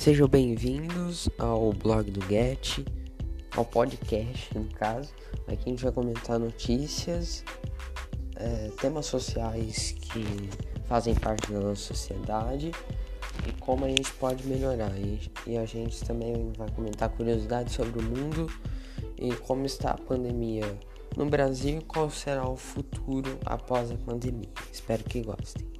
Sejam bem-vindos ao blog do Get, ao podcast no caso. Aqui a gente vai comentar notícias, é, temas sociais que fazem parte da nossa sociedade e como a gente pode melhorar. E, e a gente também vai comentar curiosidades sobre o mundo e como está a pandemia no Brasil e qual será o futuro após a pandemia. Espero que gostem.